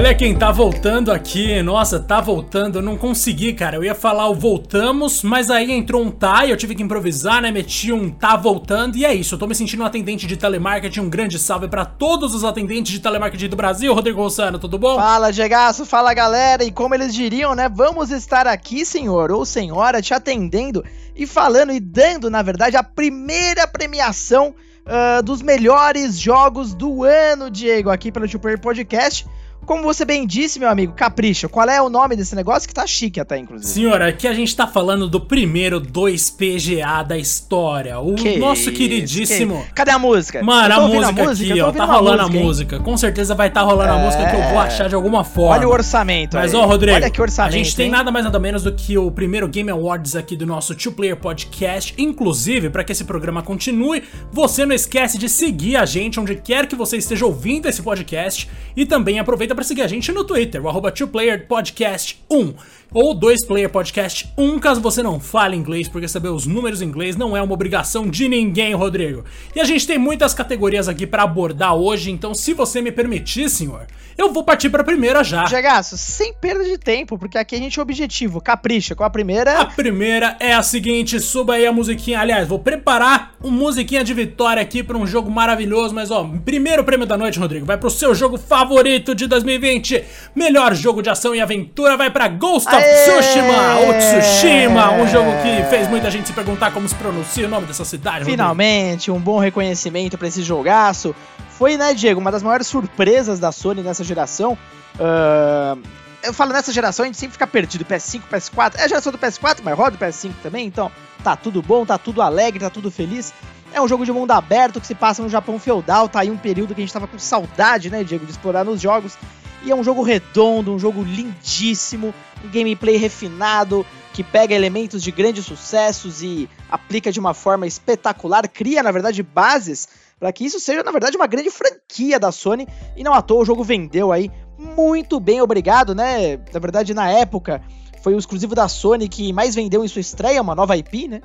Olha quem tá voltando aqui. Nossa, tá voltando. Eu não consegui, cara. Eu ia falar o voltamos, mas aí entrou um tá e eu tive que improvisar, né? Meti um tá voltando e é isso. Eu tô me sentindo um atendente de telemarketing. Um grande salve para todos os atendentes de telemarketing do Brasil. Rodrigo Rossano, tudo bom? Fala, Gegaço. Fala, galera. E como eles diriam, né? Vamos estar aqui, senhor ou senhora, te atendendo e falando e dando, na verdade, a primeira premiação uh, dos melhores jogos do ano, Diego, aqui pelo Player Podcast. Como você bem disse, meu amigo, capricha. Qual é o nome desse negócio que tá chique até, inclusive? Senhora, aqui a gente tá falando do primeiro 2PGA da história. O Que nosso queridíssimo. que- Cadê a música? Mano, a música, eu tô aqui, ó, tá rolando música, a hein? música. Com certeza vai estar tá rolando a É. música que eu vou achar de alguma forma. Olha o orçamento Mas aí. ó, Rodrigo, Olha que orçamento, a gente tem hein? nada mais nada menos do que o primeiro Game Awards aqui do nosso Two Player Podcast. Inclusive, para que esse programa continue, você não esquece de seguir a gente onde quer que você esteja ouvindo esse podcast e também aproveita para seguir a gente no Twitter, o arroba Two Player Podcast 1 ou 2 Player Podcast 1, caso você não fale inglês, porque saber os números em inglês não é uma obrigação de ninguém, Rodrigo. E a gente tem muitas categorias aqui para abordar hoje, então se você me permitir, senhor, eu vou partir para a primeira já. Gegaço, sem perda de tempo, porque aqui a gente é objetivo. Capricha. Qual a A primeira? primeira é a seguinte, suba aí a musiquinha. Aliás, vou preparar uma musiquinha de vitória aqui para um jogo maravilhoso. Mas ó, primeiro prêmio da noite, Rodrigo, vai pro seu jogo favorito de 2020. Melhor jogo de ação e aventura vai para Ghost of Aê! Tsushima ou Tsushima, um jogo que fez muita gente se perguntar como se pronuncia o nome dessa cidade. Rodrigo. Finalmente, um bom reconhecimento pra esse jogaço. Foi, né, Diego, uma das maiores surpresas da Sony nessa geração. Ah, eu falo nessa geração, a gente sempre fica perdido. PS5, PS4. É a geração do PS4, mas roda o PS5 também, então tá tudo bom, tá tudo alegre, tá tudo feliz. É um jogo de mundo aberto que se passa no Japão feudal, tá aí um período que a gente tava com saudade, né, Diego, de explorar nos jogos. E é um jogo redondo, um jogo lindíssimo, um gameplay refinado, que pega elementos de grandes sucessos e aplica de uma forma espetacular, cria, na verdade, bases para que isso seja, na verdade, uma grande franquia da Sony. E não à toa o jogo vendeu aí muito bem, obrigado, né? Na verdade, na época, foi o exclusivo da Sony que mais vendeu em sua estreia, uma nova IP, né?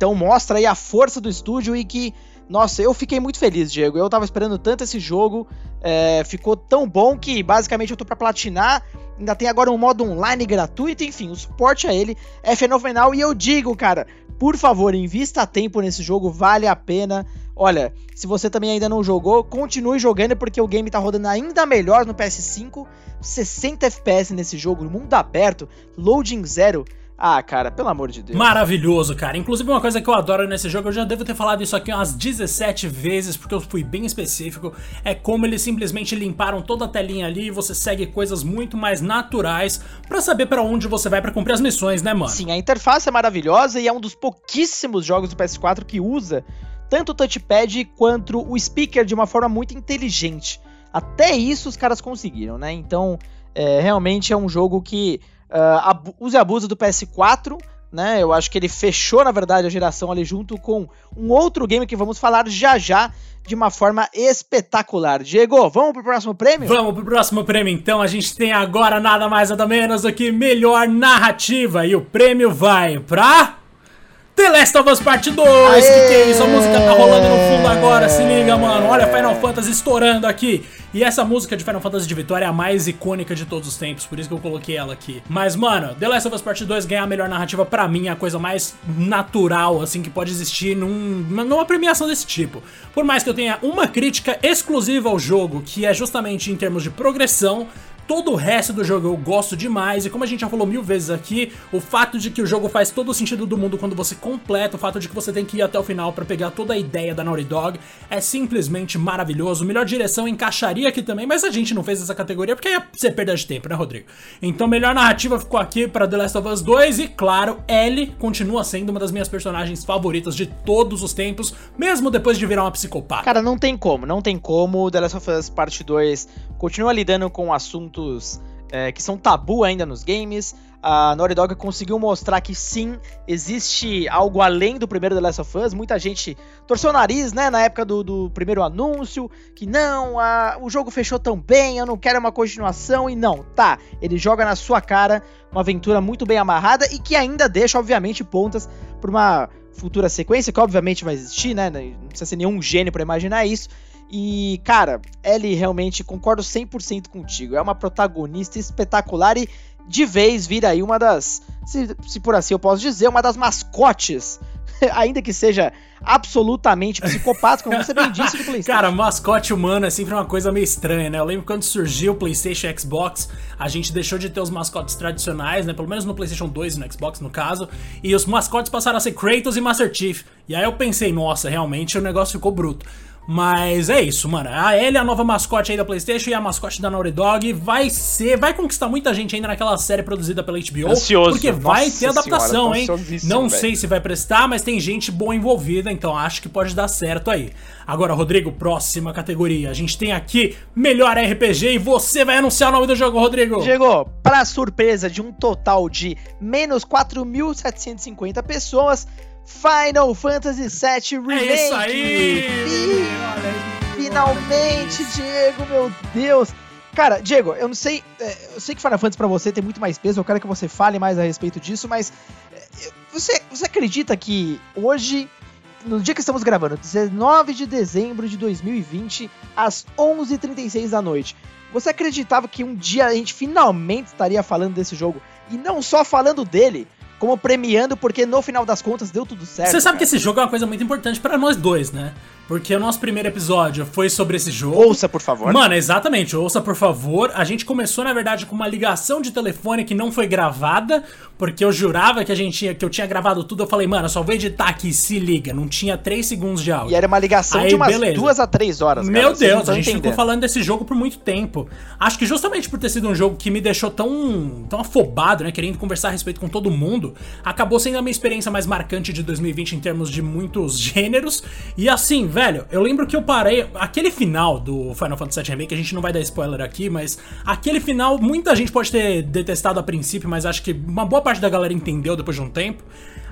Então mostra aí a força do estúdio e que, nossa, eu fiquei muito feliz, Diego. Eu tava esperando tanto esse jogo, é, ficou tão bom que basicamente eu tô pra platinar. Ainda tem agora um modo online gratuito, enfim, o suporte a ele é fenomenal. E eu digo, cara, por favor, invista tempo nesse jogo, vale a pena. Olha, se você também ainda não jogou, continue jogando porque o game tá rodando ainda melhor no PS5, 60 FPS nesse jogo, mundo aberto, loading zero. Ah, cara, pelo amor de Deus. Maravilhoso, cara. Inclusive, uma coisa que eu adoro nesse jogo, eu já devo ter falado isso aqui umas 17 vezes, porque eu fui bem específico, é como eles simplesmente limparam toda a telinha ali e você segue coisas muito mais naturais pra saber pra onde você vai pra cumprir as missões, né, mano? Sim, a interface é maravilhosa e é um dos pouquíssimos jogos do PS4 que usa tanto o touchpad quanto o speaker de uma forma muito inteligente. Até isso os caras conseguiram, né? Então, é, realmente é um jogo que uh, abu usa e abusa do PS4, né? Eu acho que ele fechou, na verdade, a geração ali junto com um outro game que vamos falar já já de uma forma espetacular. Diego, vamos pro próximo prêmio? Vamos pro próximo prêmio, então. A gente tem agora nada mais nada menos do que melhor narrativa. E o prêmio vai pra. The Last of Us Part 2! Que que é isso? A música tá rolando no fundo agora, se liga, mano. Olha Final Fantasy estourando aqui. E essa música de Final Fantasy de Vitória é a mais icônica de todos os tempos, por isso que eu coloquei ela aqui. Mas, mano, The Last of Us Part 2 ganhar a melhor narrativa pra mim é a coisa mais natural, assim, que pode existir num, numa premiação desse tipo. Por mais que eu tenha uma crítica exclusiva ao jogo, que é justamente em termos de progressão, Todo o resto do jogo eu gosto demais, e como a gente já falou mil vezes aqui, o fato de que o jogo faz todo o sentido do mundo quando você completa, o fato de que você tem que ir até o final pra pegar toda a ideia da Naughty Dog, é simplesmente maravilhoso. Melhor direção encaixaria aqui também, mas a gente não fez essa categoria porque ia ser perda de tempo, né, Rodrigo? Então, melhor narrativa ficou aqui pra The Last of Us 2, e claro, Ellie continua sendo uma das minhas personagens favoritas de todos os tempos, mesmo depois de virar uma psicopata. Cara, não tem como, não tem como. The Last of Us Part 2 continua lidando com assuntos é, que são tabu ainda nos games. A Naughty Dog conseguiu mostrar que sim, existe algo além do primeiro The Last of Us. Muita gente torceu o nariz, né, na época do, do primeiro anúncio, que não, a, o jogo fechou tão bem, eu não quero uma continuação. E não, tá, ele joga na sua cara uma aventura muito bem amarrada e que ainda deixa, obviamente, pontas para uma futura sequência, que obviamente vai existir, né? Não precisa ser nenhum gênio para imaginar isso. E, cara, Ellie realmente concordo 100% contigo. É uma protagonista espetacular e de vez vira aí uma das, se, se por assim eu posso dizer, uma das mascotes ainda que seja absolutamente psicopata, como você bem disse, do PlayStation. Cara, mascote humano é sempre uma coisa meio estranha, né? Eu lembro quando surgiu o PlayStation e Xbox, a gente deixou de ter os mascotes tradicionais, né? Pelo menos no PlayStation 2 e no Xbox, no caso, e os mascotes passaram a ser Kratos e Master Chief. E aí eu pensei, nossa, realmente o negócio ficou bruto. Mas é isso, mano. A Ellie é a nova mascote aí da PlayStation e a mascote da Naughty Dog vai ser, vai conquistar muita gente ainda naquela série produzida pela HBO, Ansioso. porque vai Nossa ter adaptação, senhora, hein? Não véio. sei se vai prestar, mas tem gente boa envolvida, então acho que pode dar certo aí. Agora, Rodrigo, próxima categoria. A gente tem aqui melhor RPG e você vai anunciar o nome do jogo, Rodrigo. Chegou, para surpresa de um total de menos 4.750 pessoas, Final Fantasy VII Remake. É isso aí! Finalmente, Diego, meu Deus! Cara, Diego, eu não sei. É, eu sei que Final Fantasy pra você tem muito mais peso, eu quero que você fale mais a respeito disso, mas. É, você, você acredita que hoje, no dia que estamos gravando, 19 de dezembro de 2020, às 11h36 da noite, você acreditava que um dia a gente finalmente estaria falando desse jogo? E não só falando dele, como premiando, porque no final das contas deu tudo certo. Você sabe cara. que esse jogo é uma coisa muito importante para nós dois, né? Porque o nosso primeiro episódio foi sobre esse jogo. Ouça, por favor. Mano, exatamente, ouça, por favor. A gente começou, na verdade, com uma ligação de telefone que não foi gravada, porque eu jurava que a gente tinha, que eu tinha gravado tudo. Eu falei, mano, eu só vou editar aqui, se liga. Não tinha 3 segundos de áudio. E era uma ligação Aí, de umas a três horas, Meu cara, Deus, a gente entendendo. ficou falando desse jogo por muito tempo. Acho que justamente por ter sido um jogo que me deixou tão, tão afobado, né, querendo conversar a respeito com todo mundo, acabou sendo a minha experiência mais marcante de 2020 em termos de muitos gêneros. E assim, velho, eu lembro que eu parei. Aquele final do Final Fantasy VII Remake, a gente não vai dar spoiler aqui, mas aquele final, muita gente pode ter detestado a princípio, mas acho que uma boa parte da galera entendeu depois de um tempo.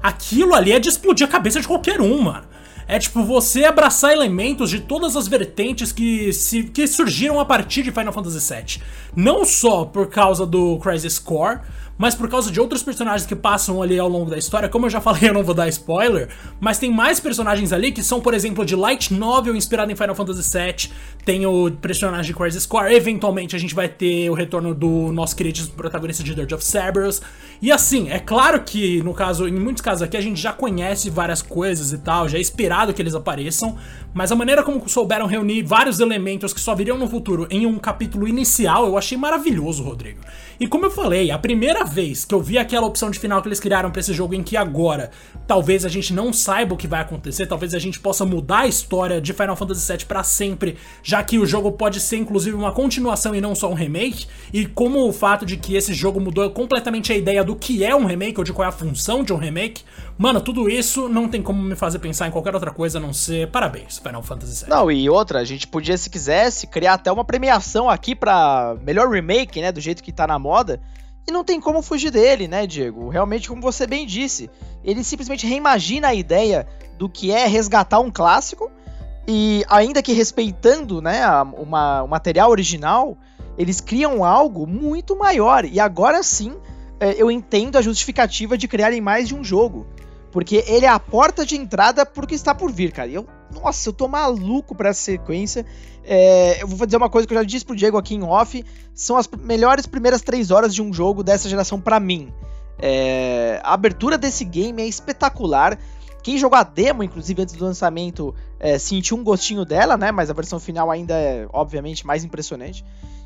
Aquilo ali é de explodir a cabeça de qualquer um, mano. É tipo você abraçar elementos de todas as vertentes que, se, que surgiram a partir de Final Fantasy VII. Não só por causa do Crisis Core, mas por causa de outros personagens que passam ali ao longo da história, como eu já falei, eu não vou dar spoiler, mas tem mais personagens ali que são, por exemplo, de light novel inspirado em Final Fantasy VII, tem o personagem de Crisis Core, eventualmente a gente vai ter o retorno do nosso querido protagonista de Dirge of Cerberus, e assim, é claro que no caso, em muitos casos aqui a gente já conhece várias coisas e tal, já é esperado que eles apareçam, mas a maneira como souberam reunir vários elementos que só viriam no futuro em um capítulo inicial, eu achei maravilhoso, Rodrigo. E como eu falei, a primeira vez que eu vi aquela opção de final que eles criaram para esse jogo em que agora talvez a gente não saiba o que vai acontecer, talvez a gente possa mudar a história de Final Fantasy VII para sempre, já que o jogo pode ser inclusive uma continuação e não só um remake, e como o fato de que esse jogo mudou completamente a ideia do que é um remake ou de qual é a função de um remake, mano, tudo isso não tem como me fazer pensar em qualquer outra coisa a não ser parabéns, Final Fantasy VII. Não, e outra, a gente podia, se quisesse, criar até uma premiação aqui para melhor remake, né, do jeito que tá na moda. E não tem como fugir dele, né, Diego? Realmente, como você bem disse, ele simplesmente reimagina a ideia do que é resgatar um clássico e ainda que respeitando, né, a, uma, o material original, eles criam algo muito maior. E agora sim, é, eu entendo a justificativa de criarem mais de um jogo. Porque ele é a porta de entrada porque está por vir, cara. E eu, nossa, eu tô maluco pra essa sequência. É, eu vou dizer uma coisa que eu já disse pro Diego aqui em off: são as melhores primeiras três horas de um jogo dessa geração para mim. É, a abertura desse game é espetacular. Quem jogou a demo, inclusive antes do lançamento, é, sentiu um gostinho dela, né? Mas a versão final ainda é, obviamente, mais impressionante.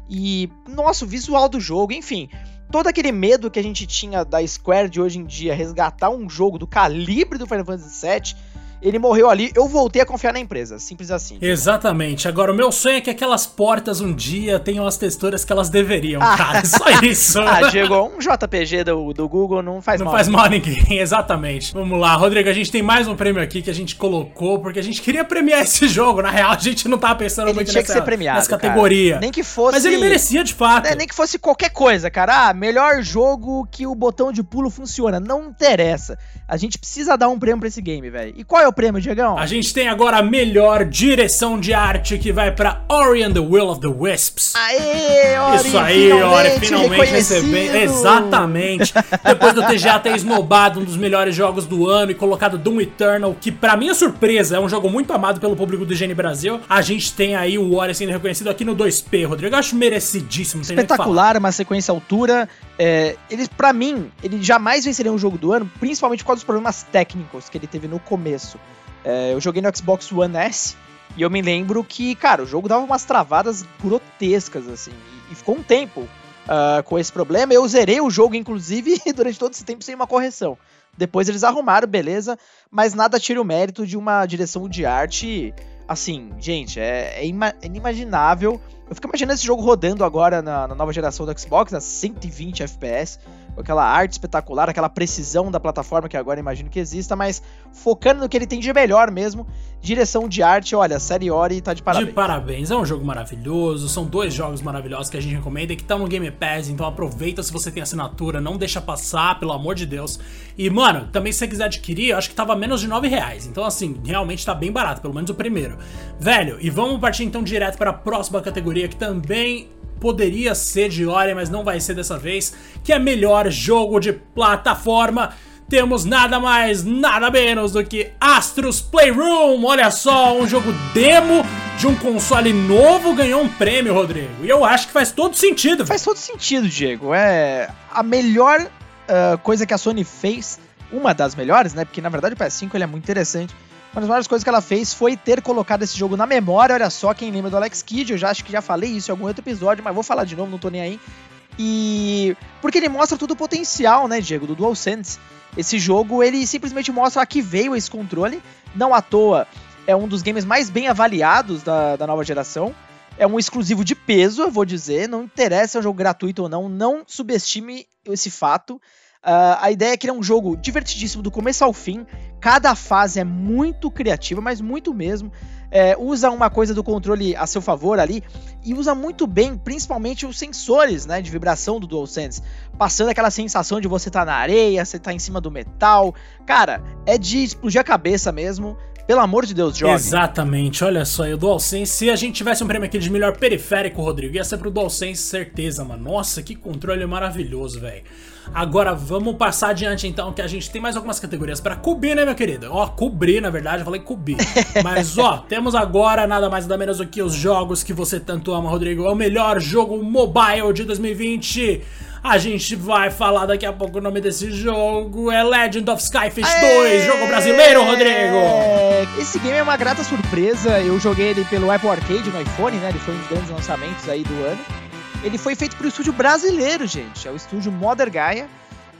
E, nossa, o visual do jogo, enfim todo aquele medo que a gente tinha da Square de hoje em dia resgatar um jogo do calibre do Final Fantasy VII ele morreu ali, eu voltei a confiar na empresa, simples assim. Exatamente. Agora, o meu sonho é que aquelas portas um dia tenham as texturas que elas deveriam, ah. cara. Só isso. ah, Diego, um JPG do, do Google não faz não mal. Não faz mal a ninguém, exatamente. Vamos lá, Rodrigo, a gente tem mais um prêmio aqui que a gente colocou, porque a gente queria premiar esse jogo. Na real, a gente não tava pensando ele muito tinha nessa, que ser premiado, nessa categoria. Nem que fosse. Mas ele merecia de fato. É, nem que fosse qualquer coisa, cara. Ah, melhor jogo que o botão de pulo funciona. Não interessa. A gente precisa dar um prêmio pra esse game, velho. E qual é o o prêmio, Diegão? A gente tem agora a melhor direção de arte que vai pra Ori and the Will of the Wisps. Aê, Ori! Isso aí, Ori, finalmente recebendo. Exatamente. Depois do TGA ter esnobado um dos melhores jogos do ano e colocado Doom Eternal, que pra minha surpresa é um jogo muito amado pelo público do Gene Brasil, a gente tem aí o Ori sendo reconhecido aqui no 2P, Rodrigo. Eu acho merecidíssimo. Espetacular, uma sequência altura. É, ele, para mim, ele jamais venceria um jogo do ano, principalmente por causa dos problemas técnicos que ele teve no começo. É, eu joguei no Xbox One S e eu me lembro que, cara, o jogo dava umas travadas grotescas, assim, e, e ficou um tempo uh, com esse problema. Eu zerei o jogo, inclusive, durante todo esse tempo sem uma correção. Depois eles arrumaram, beleza, mas nada tira o mérito de uma direção de arte. Assim, gente, é, é, é inimaginável. Eu fico imaginando esse jogo rodando agora na, na nova geração do Xbox, a 120 FPS aquela arte espetacular, aquela precisão da plataforma que agora imagino que exista, mas focando no que ele tem de melhor mesmo, direção de arte, olha, série Ori tá de parabéns. De parabéns, é um jogo maravilhoso, são dois jogos maravilhosos que a gente recomenda e que estão no Game Pass, então aproveita se você tem assinatura, não deixa passar, pelo amor de Deus. E, mano, também se você quiser adquirir, eu acho que tava menos de 9 reais, então assim, realmente tá bem barato, pelo menos o primeiro. Velho, e vamos partir então direto para a próxima categoria que também poderia ser de Ori, mas não vai ser dessa vez, que é melhor jogo de plataforma. Temos nada mais, nada menos do que Astros Playroom. Olha só, um jogo demo de um console novo ganhou um prêmio, Rodrigo. E eu acho que faz todo sentido. Faz todo sentido, Diego. É a melhor uh, coisa que a Sony fez, uma das melhores, né? Porque na verdade o PS5 ele é muito interessante uma das maiores coisas que ela fez foi ter colocado esse jogo na memória. Olha só, quem lembra do Alex Kidd, eu já acho que já falei isso em algum outro episódio, mas vou falar de novo, não tô nem aí. E porque ele mostra todo o potencial, né, Diego, do DualSense. Esse jogo, ele simplesmente mostra a que veio esse controle. Não à toa, é um dos games mais bem avaliados da, da nova geração. É um exclusivo de peso, eu vou dizer. Não interessa se é um jogo gratuito ou não, não subestime esse fato. Uh, a ideia é que é um jogo divertidíssimo do começo ao fim. Cada fase é muito criativa, mas muito mesmo. É, usa uma coisa do controle a seu favor ali e usa muito bem, principalmente os sensores né, de vibração do DualSense, passando aquela sensação de você estar tá na areia, você tá em cima do metal. Cara, é de explodir a cabeça mesmo. Pelo amor de Deus, jogue. Exatamente, olha só, e o DualSense, se a gente tivesse um prêmio aqui de melhor periférico, Rodrigo, ia ser pro DualSense, certeza, mano. Nossa, que controle maravilhoso, velho. Agora vamos passar adiante então, que a gente tem mais algumas categorias para cobrir, né, meu querido? Ó, cobrir, na verdade, eu falei cobrir. Mas ó, temos agora nada mais nada menos do que os jogos que você tanto ama, Rodrigo. É o melhor jogo mobile de 2020. A gente vai falar daqui a pouco o nome desse jogo. É Legend of Skyfish Aê! 2, jogo brasileiro, Rodrigo. Esse game é uma grata surpresa. Eu joguei ele pelo Apple Arcade no iPhone, né? Ele foi um dos grandes lançamentos aí do ano. Ele foi feito para o estúdio brasileiro, gente. É o estúdio Mother Gaia.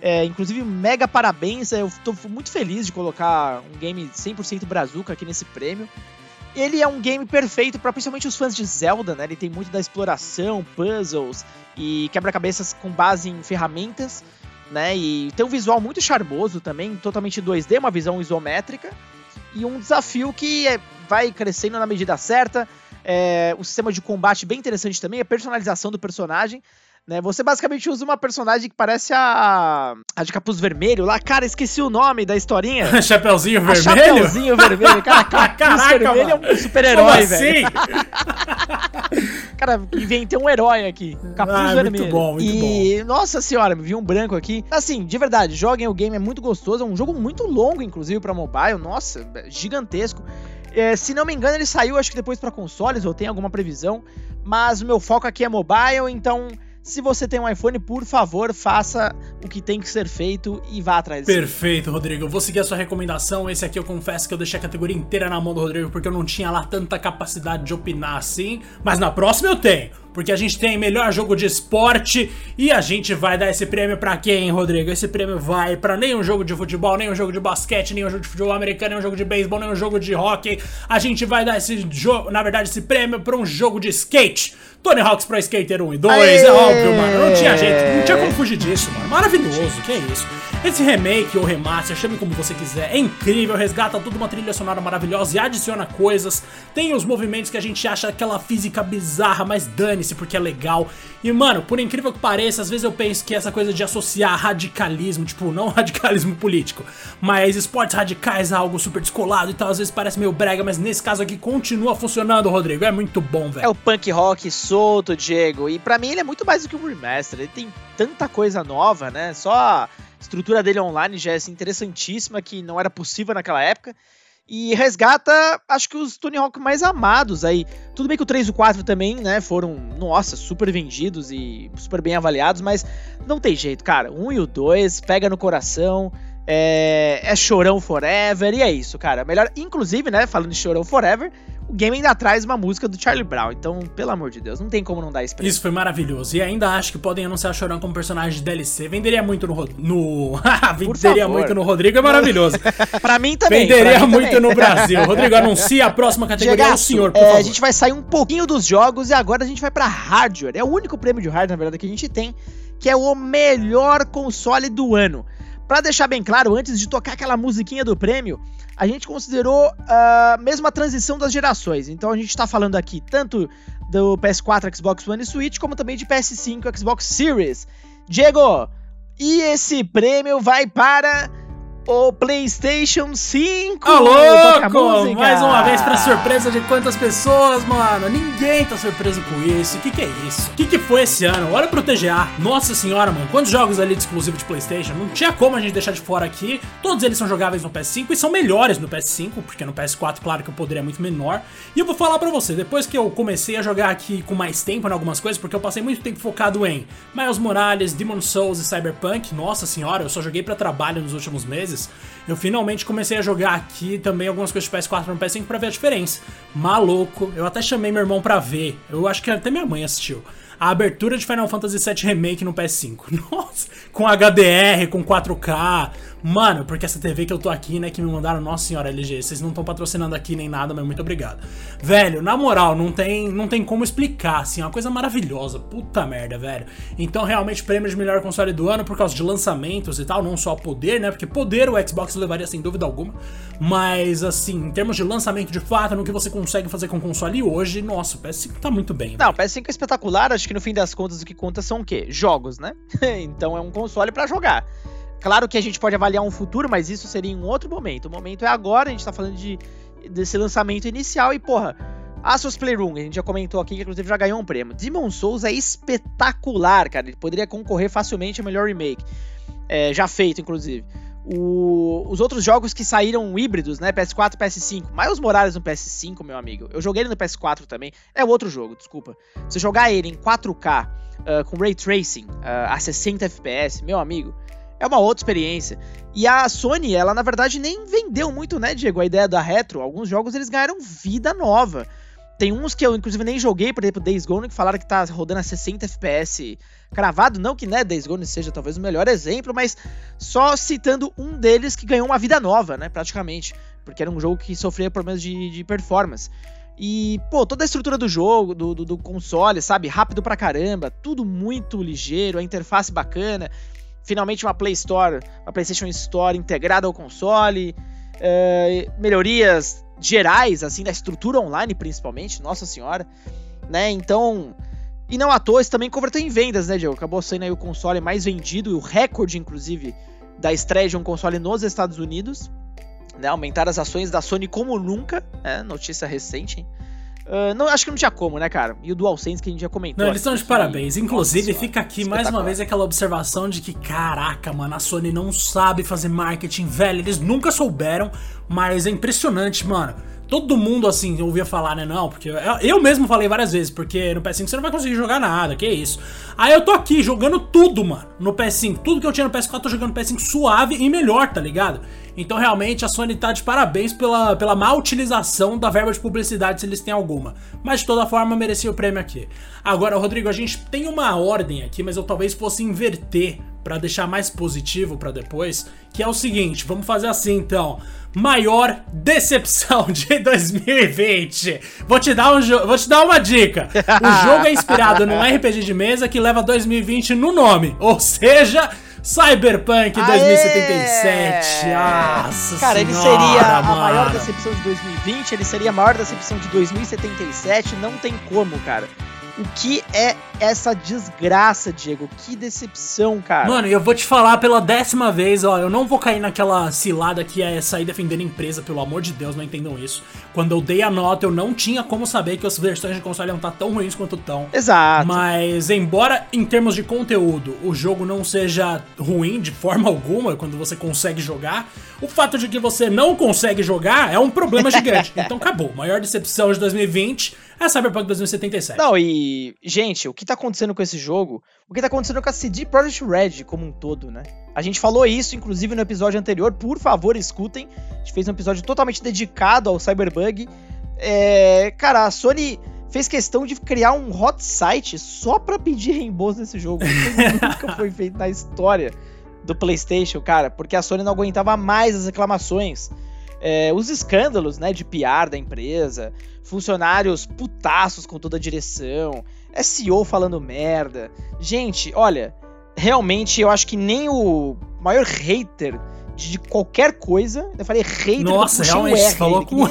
É, inclusive, mega parabéns. Eu estou muito feliz de colocar um game 100% brazuca aqui nesse prêmio. Ele é um game perfeito para principalmente os fãs de Zelda, né? Ele tem muito da exploração, puzzles e quebra-cabeças com base em ferramentas, né? E tem um visual muito charmoso também, totalmente 2D, uma visão isométrica e um desafio que é, vai crescendo na medida certa. É, o sistema de combate bem interessante também, a personalização do personagem. Né? Você basicamente usa uma personagem que parece a, a de capuz vermelho lá. Cara, esqueci o nome da historinha. Chapeuzinho Vermelho? Chapeuzinho Vermelho. Cara, capuz Caraca, vermelho mano. é um super-herói, velho. Assim? Cara, inventei um herói aqui. Capuz ah, vermelho. Muito bom, muito e, bom. nossa senhora, me vi um branco aqui. Assim, de verdade, joguem o game, é muito gostoso. É um jogo muito longo, inclusive, pra mobile. Nossa, gigantesco. É, se não me engano, ele saiu acho que depois para consoles, ou tem alguma previsão. Mas o meu foco aqui é mobile, então se você tem um iPhone, por favor, faça o que tem que ser feito e vá atrás. Perfeito, Rodrigo. Eu vou seguir a sua recomendação. Esse aqui eu confesso que eu deixei a categoria inteira na mão do Rodrigo porque eu não tinha lá tanta capacidade de opinar assim. Mas na próxima eu tenho porque a gente tem melhor jogo de esporte e a gente vai dar esse prêmio para quem, Rodrigo? Esse prêmio vai para nenhum jogo de futebol, nenhum jogo de basquete, nenhum jogo de futebol americano, nenhum jogo de beisebol, nenhum jogo de hockey. A gente vai dar esse jogo, na verdade, esse prêmio para um jogo de skate. Tony Hawk's Pro Skater 1 e 2, Aê! é óbvio, mano. Não tinha jeito, não tinha como fugir disso, mano. Maravilhoso, que é isso. Esse remake ou remaster, chame como você quiser, é incrível, resgata toda uma trilha sonora maravilhosa e adiciona coisas. Tem os movimentos que a gente acha aquela física bizarra, mas dane-se porque é legal. E mano, por incrível que pareça, às vezes eu penso que essa coisa de associar radicalismo, tipo, não radicalismo político, mas esportes radicais a algo super descolado e tal, às vezes parece meio brega, mas nesse caso aqui continua funcionando, Rodrigo. É muito bom, velho. É o punk rock solto, Diego. E para mim ele é muito mais do que um remaster. Ele tem tanta coisa nova, né? Só estrutura dele online já é assim, interessantíssima, que não era possível naquela época. E resgata, acho que os Tony Hawk mais amados aí. Tudo bem que o 3 e o 4 também, né, foram, nossa, super vendidos e super bem avaliados, mas não tem jeito, cara. 1 e o 2 pega no coração. É, é chorão forever, e é isso, cara. Melhor, inclusive, né, falando de chorão forever, o game ainda traz uma música do Charlie Brown. Então, pelo amor de Deus, não tem como não dar isso pra Isso foi maravilhoso. E ainda acho que podem anunciar Chorão como personagem de DLC. Venderia muito no. no... Venderia muito no Rodrigo, é maravilhoso. pra mim também. Venderia mim muito também. no Brasil. Rodrigo, anuncia a próxima categoria Diego, o senhor, por é, favor. A gente vai sair um pouquinho dos jogos e agora a gente vai pra hardware. É o único prêmio de hardware, na verdade, que a gente tem, que é o melhor console do ano. Pra deixar bem claro, antes de tocar aquela musiquinha do prêmio, a gente considerou a uh, mesma transição das gerações. Então a gente tá falando aqui tanto do PS4, Xbox One e Switch, como também de PS5 e Xbox Series. Diego, e esse prêmio vai para o PlayStation 5. Ô, louco! Mais uma vez pra surpresa de quantas pessoas, mano? Ninguém tá surpreso com isso. O que, que é isso? O que, que foi esse ano? Olha pro TGA. Nossa senhora, mano. Quantos jogos ali de exclusivo de PlayStation? Não tinha como a gente deixar de fora aqui. Todos eles são jogáveis no PS5 e são melhores no PS5, porque no PS4, claro que o poder é muito menor. E eu vou falar pra você, depois que eu comecei a jogar aqui com mais tempo em algumas coisas, porque eu passei muito tempo focado em Miles Morales, Demon Souls e Cyberpunk. Nossa senhora, eu só joguei pra trabalho nos últimos meses eu finalmente comecei a jogar aqui também algumas coisas de PS4 no PS5 pra ver a diferença. Maluco, eu até chamei meu irmão pra ver. Eu acho que até minha mãe assistiu. A abertura de Final Fantasy VII Remake no PS5. Nossa, com HDR, com 4K. Mano, porque essa TV que eu tô aqui, né, que me mandaram, nossa senhora LG, vocês não estão patrocinando aqui nem nada, mas muito obrigado. Velho, na moral, não tem, não tem como explicar, assim, é uma coisa maravilhosa, puta merda, velho. Então, realmente, prêmio de melhor console do ano por causa de lançamentos e tal, não só poder, né, porque poder o Xbox levaria sem dúvida alguma, mas, assim, em termos de lançamento de fato, no que você consegue fazer com o console hoje, nossa, o PS5 tá muito bem. Não, o PS5 é espetacular, acho que no fim das contas o que conta são o quê? Jogos, né? então é um console para jogar. Claro que a gente pode avaliar um futuro, mas isso seria em um outro momento. O momento é agora, a gente tá falando de, desse lançamento inicial e, porra, Asus Playroom, a gente já comentou aqui que inclusive já ganhou um prêmio. Demon Souls é espetacular, cara. Ele poderia concorrer facilmente ao melhor remake. É, já feito, inclusive. O, os outros jogos que saíram híbridos, né? PS4 PS5. Miles Morales no PS5, meu amigo. Eu joguei ele no PS4 também. É outro jogo, desculpa. Se jogar ele em 4K, uh, com Ray Tracing, uh, a 60 FPS, meu amigo, é uma outra experiência. E a Sony, ela na verdade nem vendeu muito, né, Diego, a ideia da retro. Alguns jogos eles ganharam vida nova. Tem uns que eu inclusive nem joguei, por exemplo, Days Gone, que falaram que tá rodando a 60 FPS cravado, não que né, Days Gone seja talvez o melhor exemplo, mas só citando um deles que ganhou uma vida nova, né, praticamente, porque era um jogo que sofria problemas de, de performance. E, pô, toda a estrutura do jogo, do, do, do, console, sabe? Rápido pra caramba, tudo muito ligeiro, a interface bacana finalmente uma Play Store, uma PlayStation Store integrada ao console, uh, melhorias gerais, assim, da estrutura online principalmente, nossa senhora, né? Então, e não à toa, isso também converteu em vendas, né, Diego? Acabou sendo aí o console mais vendido o recorde, inclusive, da estreia de um console nos Estados Unidos, né? Aumentaram as ações da Sony como nunca, né? Notícia recente, hein? Uh, não, acho que não tinha como, né, cara? E o DualSense que a gente já comentou. Não, eles estão de parabéns. Inclusive, fica aqui mais uma vez aquela observação de que, caraca, mano, a Sony não sabe fazer marketing, velho. Eles nunca souberam, mas é impressionante, mano. Todo mundo, assim, ouvia falar, né? Não, porque eu, eu mesmo falei várias vezes, porque no PS5 você não vai conseguir jogar nada, que isso. Aí eu tô aqui jogando tudo, mano, no PS5. Tudo que eu tinha no PS4 eu tô jogando no PS5 suave e melhor, tá ligado? Então realmente a Sony tá de parabéns pela, pela má utilização da verba de publicidade, se eles têm alguma. Mas de toda forma merecia o prêmio aqui. Agora, Rodrigo, a gente tem uma ordem aqui, mas eu talvez fosse inverter para deixar mais positivo para depois, que é o seguinte, vamos fazer assim então. Maior decepção de 2020. Vou te dar um vou te dar uma dica. O jogo é inspirado num RPG de mesa que leva 2020 no nome, ou seja, Cyberpunk 2077. Nossa Cara, ele senhora, seria a mano. maior decepção de 2020, ele seria a maior decepção de 2077, não tem como, cara. O que é essa desgraça, Diego? Que decepção, cara. Mano, e eu vou te falar pela décima vez, ó, eu não vou cair naquela cilada que é sair defendendo a empresa, pelo amor de Deus, não entendam isso. Quando eu dei a nota, eu não tinha como saber que as versões de console iam estar tão ruins quanto estão. Exato. Mas, embora em termos de conteúdo o jogo não seja ruim de forma alguma quando você consegue jogar, o fato de que você não consegue jogar é um problema gigante. então acabou. Maior decepção de 2020 é Cyberpunk 2077. Não, e, gente, o que tá acontecendo com esse jogo? O que tá acontecendo com a CD Projekt Red como um todo, né? A gente falou isso, inclusive, no episódio anterior. Por favor, escutem. A gente fez um episódio totalmente dedicado ao Cyberbug. É, cara, a Sony fez questão de criar um hot site só pra pedir reembolso desse jogo. Nunca foi feito na história do PlayStation, cara, porque a Sony não aguentava mais as reclamações. É, os escândalos, né, de PR da empresa, funcionários putaços com toda a direção, SEO falando merda. Gente, olha, realmente eu acho que nem o maior hater de qualquer coisa, eu falei hater, Nossa, eu puxei um R falou, com...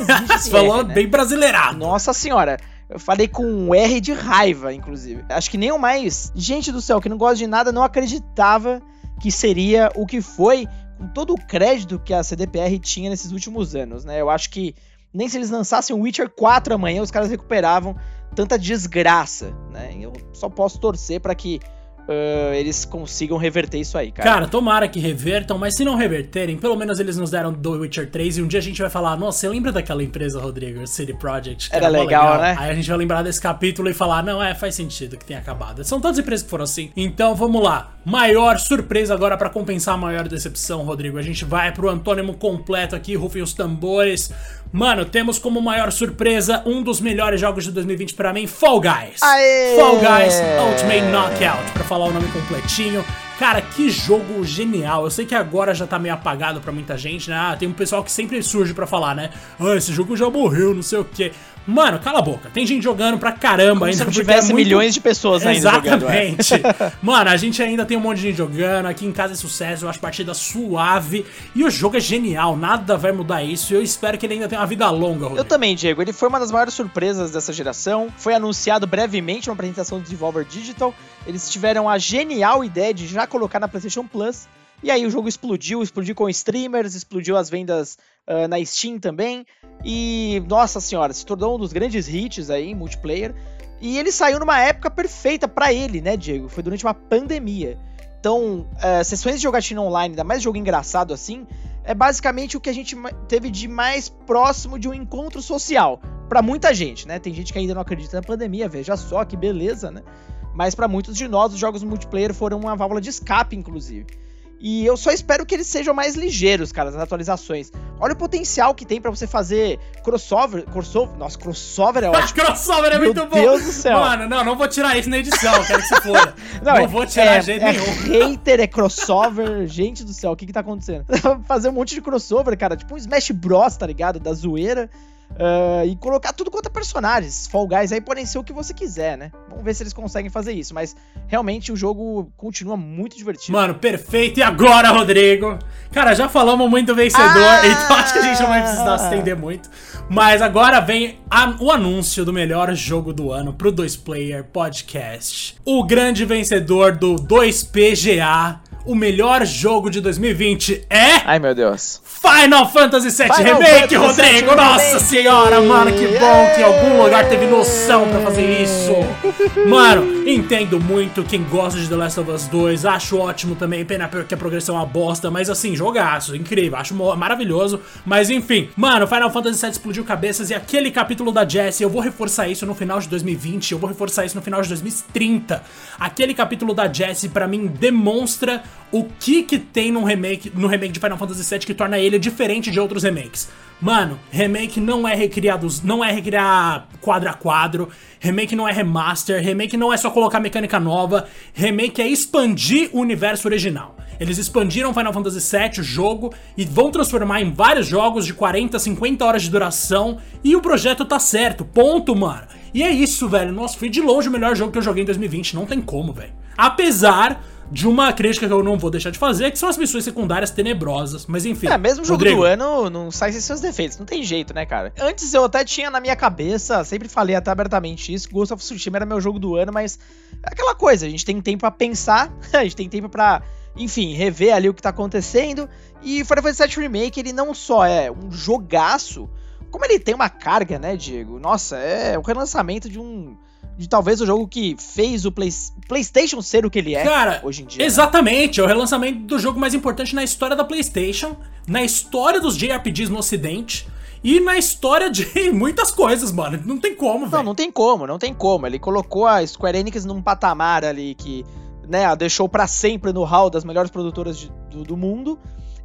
falou R, né? bem brasileirado. Nossa senhora. Eu falei com um R de raiva, inclusive. Acho que nem o mais. Gente do céu, que não gosta de nada, não acreditava que seria o que foi, com todo o crédito que a CDPR tinha nesses últimos anos, né? Eu acho que nem se eles lançassem Witcher 4 amanhã, os caras recuperavam tanta desgraça, né? Eu só posso torcer pra que uh, eles consigam reverter isso aí, cara. Cara, tomara que revertam, mas se não reverterem, pelo menos eles nos deram do Witcher 3 e um dia a gente vai falar, nossa, você lembra daquela empresa, Rodrigo, City Project? que Era mó legal, né? Aí a gente vai lembrar desse capítulo e falar, não, é, faz sentido que tenha acabado. São todas empresas que foram assim. Então, vamos lá. Maior surpresa agora pra compensar a maior decepção, Rodrigo. A gente vai pro antônimo completo aqui, rufem os tambores. Mano, temos como maior surpresa um dos melhores jogos de 2020 pra mim, Fall Guys. Aê! Fall Guys Ultimate Knockout, pra falar o nome completinho. Cara, que jogo genial. Eu sei que agora já tá meio apagado pra muita gente, né? Ah, tem um pessoal que sempre surge pra falar, né? Ah, esse jogo já morreu, não sei o quê. Mano, cala a boca. Tem gente jogando pra caramba Como ainda. se não porque tivesse é muito- milhões de pessoas ainda jogando. é. Exatamente. Mano, a gente ainda tem um monte de gente jogando. Aqui em casa é sucesso. Eu acho partida suave. E o jogo é genial. Nada vai mudar isso. E eu espero que ele ainda tenha uma vida longa, Eu Rodrigo. também, Diego. Ele foi uma das maiores surpresas dessa geração. Foi anunciado brevemente numa apresentação do Devolver Digital. Eles tiveram a genial ideia de já colocar na PlayStation Plus. E aí o jogo explodiu, explodiu com streamers, explodiu as vendas ah, na Steam também. E, nossa senhora, se tornou um dos grandes hits aí multiplayer. E ele saiu numa época perfeita pra ele, né, Diego? Foi durante uma pandemia. Então, eh, sessões de jogatina online, ainda mais jogo engraçado assim, é basicamente o que a gente teve de mais próximo de um encontro social. Pra muita gente, né? Tem gente que ainda não acredita na pandemia, veja só que beleza, né? Mas pra muitos de nós, os jogos multiplayer foram uma válvula de escape, inclusive. E eu só espero que eles sejam mais ligeiros, cara, nas atualizações. Olha o potencial que tem pra você fazer crossover. crossover nossa, crossover é ótimo. Crossover é Meu muito bom. Deus do céu. Mano, não, não vou tirar isso na edição. Quero que você for. Não, é- vou tirar é, jeito é nenhum. hater, é crossover. Gente do céu, o que que tá acontecendo? Fazer um monte de crossover, cara. Tipo um Smash Bros, tá ligado? Da zoeira. Ah, e colocar tudo quanto é personagens. Fall Guys aí podem ser o que você quiser, né? Vamos ver se eles conseguem fazer isso. Mas realmente o jogo continua muito divertido. Mano, perfeito. E agora, Rodrigo? Cara, já falamos muito do vencedor, Ah! então acho que a gente não vai precisar se estender muito. Mas agora vem a- o anúncio do melhor jogo do ano pro 2Player Podcast. O grande vencedor do 2PGA, o melhor jogo de 2020 é Ai, meu Deus. Final Fantasy VII Final Remake, Fantasy Rodrigo! VII Nossa Remake! senhora, mano, que bom que algum lugar teve noção pra fazer isso! Mano, entendo muito quem gosta de The Last of Us 2, acho ótimo também, pena que a progressão é uma bosta, mas assim, jogaço, incrível, acho maravilhoso, mas enfim, mano, Final Fantasy VII explodiu cabeças e aquele capítulo da Jessie, eu vou reforçar isso no final de 2020, eu vou reforçar isso no final de 2030. Aquele capítulo da Jessie, pra mim, demonstra o que que tem no remake, no remake de Final Fantasy VII que torna ele diferente de outros remakes. Mano, remake não é recriado, não é recriar quadro a quadro, remake não é remaster, remake não é só colocar mecânica nova, remake é expandir o universo original. Eles expandiram Final Fantasy VII, o jogo, e vão transformar em vários jogos de 40, 50 horas de duração, e o projeto tá certo, ponto, mano. E é isso, velho. Nossa, foi de longe o melhor jogo que eu joguei em 2020, não tem como, velho. Apesar de uma crítica que eu não vou deixar de fazer, que são as missões secundárias tenebrosas. Mas enfim. É, mesmo jogo Rodrigo. do ano não sai sem seus defeitos, não tem jeito, né, cara? Antes eu até tinha na minha cabeça, sempre falei até abertamente isso, Ghost of Tsushima era meu jogo do ano, mas é aquela coisa, a gente tem tempo para pensar, a gente tem tempo para enfim, rever ali o que tá acontecendo. E Final Fantasy VII Remake, ele não só é um jogaço, como ele tem uma carga, né, Diego? Nossa, é o relançamento de um de talvez o jogo que fez o Play, PlayStation ser o que ele é Cara, hoje em dia. Né? Exatamente, né? é o relançamento do jogo mais importante na história da PlayStation, na história dos JRPGs no Ocidente. E na história de muitas coisas, mano. Não tem como, velho. Não, não tem como, não tem como. Ele colocou a Square Enix num patamar ali que, né, a deixou para sempre no hall das melhores produtoras de, do, do mundo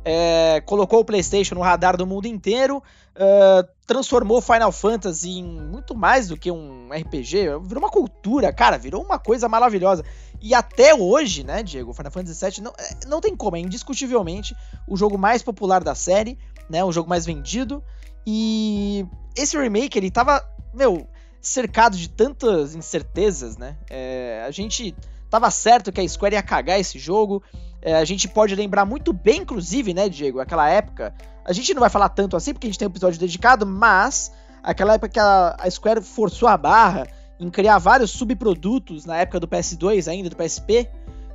é, colocou o PlayStation no radar do mundo inteiro, uh, transformou Final Fantasy em muito mais do que um RPG, virou uma cultura, cara, virou uma coisa maravilhosa. E até hoje, né, Diego, Final Fantasy VII não, é, não tem como, é indiscutivelmente o jogo mais popular da série, né, o jogo mais vendido. E esse remake, ele tava, meu, cercado de tantas incertezas, né? É, a gente tava certo que a Square ia cagar esse jogo, é, a gente pode lembrar muito bem, inclusive, né, Diego, aquela época. A gente não vai falar tanto assim, porque a gente tem um episódio dedicado, mas aquela época que a, a Square forçou a barra em criar vários subprodutos na época do PS2 ainda, do PSP.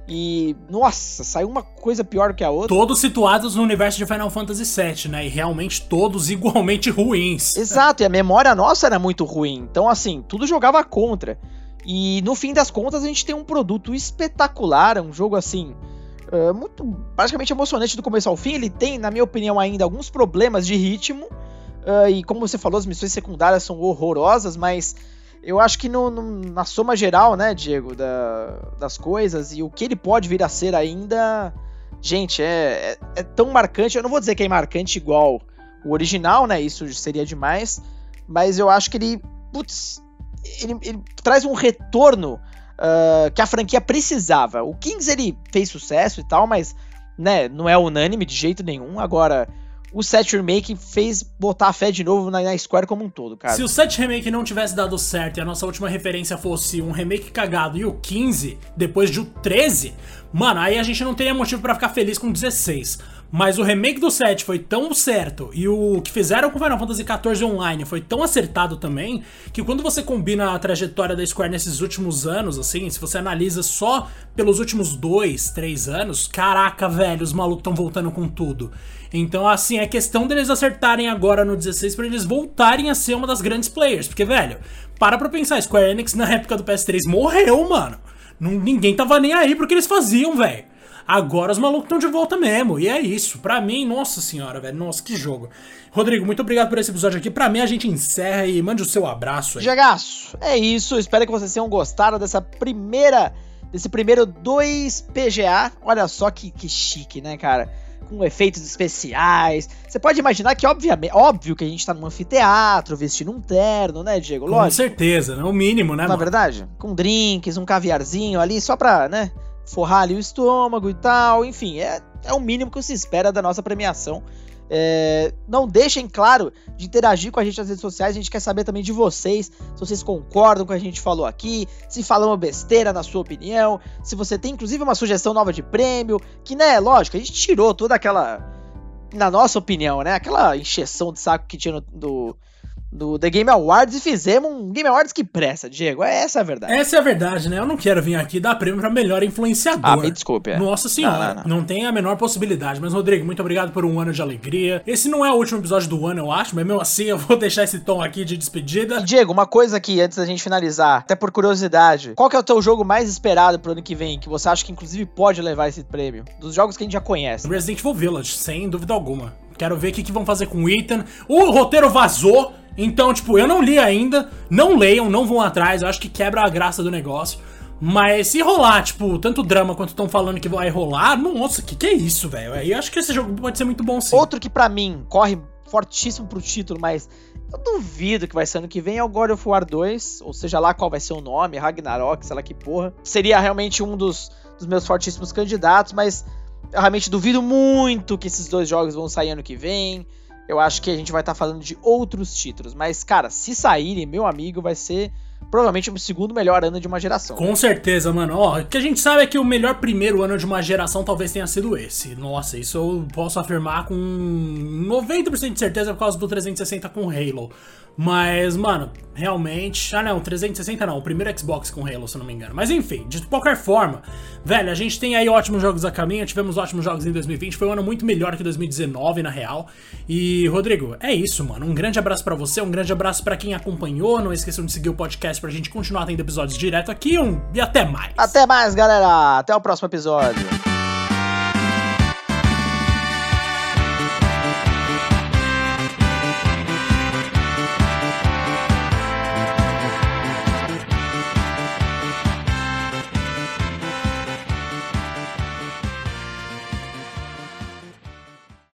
E, nossa, saiu uma coisa pior que a outra. Todos situados no universo de Final Fantasy VII, né? E realmente todos igualmente ruins. Exato, e a memória nossa era muito ruim. Então, assim, tudo jogava contra. E no fim das contas, a gente tem um produto espetacular, um jogo assim uh, muito praticamente emocionante do começo ao fim. Ele tem, na minha opinião, ainda alguns problemas de ritmo. Uh, e como você falou, as missões secundárias são horrorosas, mas eu acho que no, no, na soma geral, né, Diego, da, das coisas e o que ele pode vir a ser ainda. Gente, é, é, é, tão marcante. Eu não vou dizer que é marcante igual o original, né? Isso seria demais. Mas eu acho que ele. Putz, ele, ele traz um retorno uh, que a franquia precisava. O Kings ele fez sucesso e tal, mas né, não é unânime de jeito nenhum. Agora, o 7 Remake fez botar a fé de novo na, na, Square como um todo, cara. Se o 7 Remake não tivesse dado certo e a nossa última referência fosse um remake cagado e o 15, depois de o 13, mano, aí a gente não teria motivo para ficar feliz com o 16. Mas o remake do 7 foi tão certo e o que fizeram com Final Fantasy XIV Online foi tão acertado também que quando você combina a trajetória da Square nesses últimos anos, assim, se você analisa só pelos últimos dois, três anos, caraca, velho, os malucos estão voltando com tudo. Então, assim, é questão deles acertarem agora no 16 para eles voltarem a ser uma das grandes players. Porque, velho, para pra pensar, Square Enix na época do PS3 morreu, mano. Ninguém tava nem aí pro que eles faziam, velho. Agora os malucos estão de volta mesmo. E é isso. Pra mim, nossa senhora, velho. Nossa, que jogo. Rodrigo, muito obrigado por esse episódio aqui. Pra mim, a gente encerra e mande o seu abraço aí. Jagaço, é isso. Espero que vocês tenham gostado dessa primeira. Desse primeiro 2 PGA. Olha só que, que chique, né, cara? com efeitos especiais. Você pode imaginar que, obviamente, óbvio que a gente tá num anfiteatro, vestindo um terno, né, Diego? Lógico. Com certeza, né? O mínimo, né, Na mano? verdade, com drinks, um caviarzinho ali, só pra, né, forrar ali o estômago e tal. Enfim, é, é o mínimo que se espera da nossa premiação. É, não deixem, claro, de interagir com a gente nas redes sociais. A gente quer saber também de vocês, se vocês concordam com o que a gente falou aqui, se falamos besteira na sua opinião, se você tem inclusive uma sugestão nova de prêmio, que, né, lógico, a gente tirou toda aquela, na nossa opinião, né, aquela encheção de saco que tinha no, do, do The Game Awards e fizemos um Game Awards que presta, Diego. É essa a verdade. Essa é a verdade, né? Eu não quero vir aqui dar prêmio pra melhor influenciador. Ah, me desculpe. É. Nossa senhora, não, não, não. não, tem a menor possibilidade. Mas, Rodrigo, muito obrigado por um ano de alegria. Esse não é o último episódio do ano, eu acho, mas mesmo assim eu vou deixar esse tom aqui de despedida. E, Diego, uma coisa aqui, antes da gente finalizar, até por curiosidade, qual que é o teu jogo mais esperado pro ano que vem, que você acha que inclusive pode levar esse prêmio? Dos jogos que a gente já conhece. Resident Evil Village, sem dúvida alguma. Quero ver o que, que vão fazer com o Ethan. O roteiro vazou, então, tipo, eu não li ainda. Não leiam, não vão atrás. Eu acho que quebra a graça do negócio. Mas se rolar, tipo, tanto drama quanto estão falando que vai rolar, nossa, que que é isso, velho? Aí eu acho que esse jogo pode ser muito bom sim. Outro que para mim corre fortíssimo pro título, mas eu duvido que vai ser ano que vem é o God of War 2, ou seja lá qual vai ser o nome, Ragnarok, sei lá que porra. Seria realmente um dos, dos meus fortíssimos candidatos, mas eu realmente duvido muito que esses dois jogos vão sair ano que vem eu acho que a gente vai estar tá falando de outros títulos. Mas, cara, se saírem, meu amigo, vai ser provavelmente o segundo melhor ano de uma geração. Com certeza, mano. Ó, o que a gente sabe é que o melhor primeiro ano de uma geração talvez tenha sido esse. Nossa, isso eu posso afirmar com 90% de certeza por causa do 360 com Halo. Mas, mano, realmente. Ah, não, 360 não. O primeiro Xbox com Halo, se eu não me engano. Mas enfim, de qualquer forma, velho, a gente tem aí ótimos jogos a caminho. Tivemos ótimos jogos em 2020. Foi um ano muito melhor que 2019, na real. E, Rodrigo, é isso, mano. Um grande abraço para você, um grande abraço para quem acompanhou. Não esqueçam de seguir o podcast pra gente continuar tendo episódios direto aqui. Um, e até mais. Até mais, galera. Até o próximo episódio.